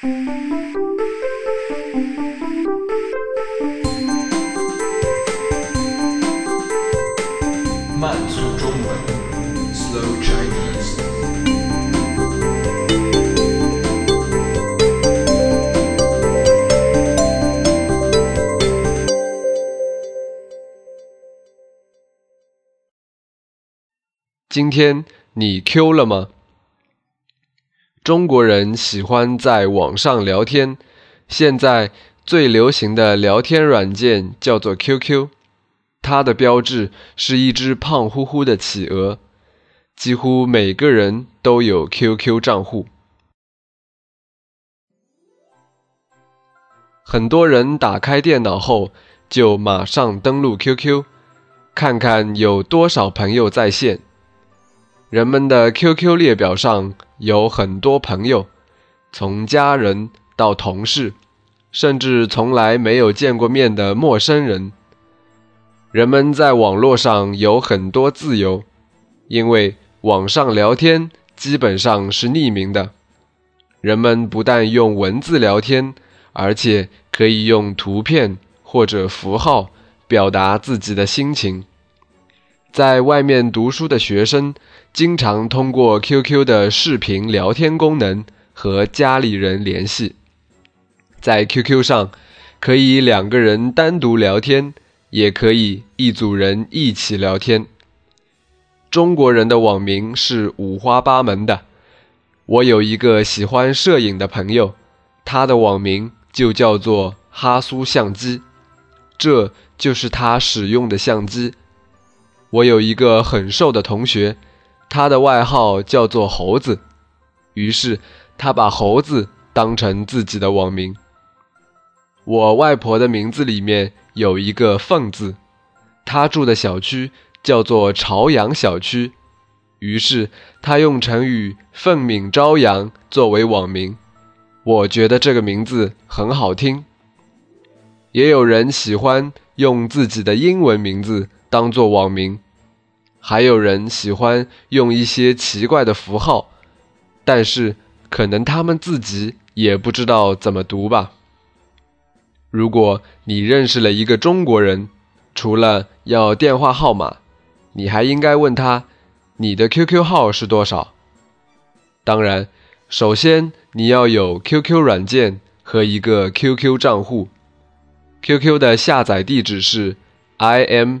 慢速中文，Slow Chinese。今天你 Q 了吗？中国人喜欢在网上聊天，现在最流行的聊天软件叫做 QQ，它的标志是一只胖乎乎的企鹅，几乎每个人都有 QQ 账户。很多人打开电脑后就马上登录 QQ，看看有多少朋友在线。人们的 QQ 列表上有很多朋友，从家人到同事，甚至从来没有见过面的陌生人。人们在网络上有很多自由，因为网上聊天基本上是匿名的。人们不但用文字聊天，而且可以用图片或者符号表达自己的心情。在外面读书的学生。经常通过 QQ 的视频聊天功能和家里人联系。在 QQ 上，可以两个人单独聊天，也可以一组人一起聊天。中国人的网名是五花八门的。我有一个喜欢摄影的朋友，他的网名就叫做“哈苏相机”，这就是他使用的相机。我有一个很瘦的同学。他的外号叫做猴子，于是他把猴子当成自己的网名。我外婆的名字里面有一个“凤”字，她住的小区叫做朝阳小区，于是她用成语“凤鸣朝阳”作为网名。我觉得这个名字很好听。也有人喜欢用自己的英文名字当做网名。还有人喜欢用一些奇怪的符号，但是可能他们自己也不知道怎么读吧。如果你认识了一个中国人，除了要电话号码，你还应该问他你的 QQ 号是多少。当然，首先你要有 QQ 软件和一个 QQ 账户。QQ 的下载地址是 im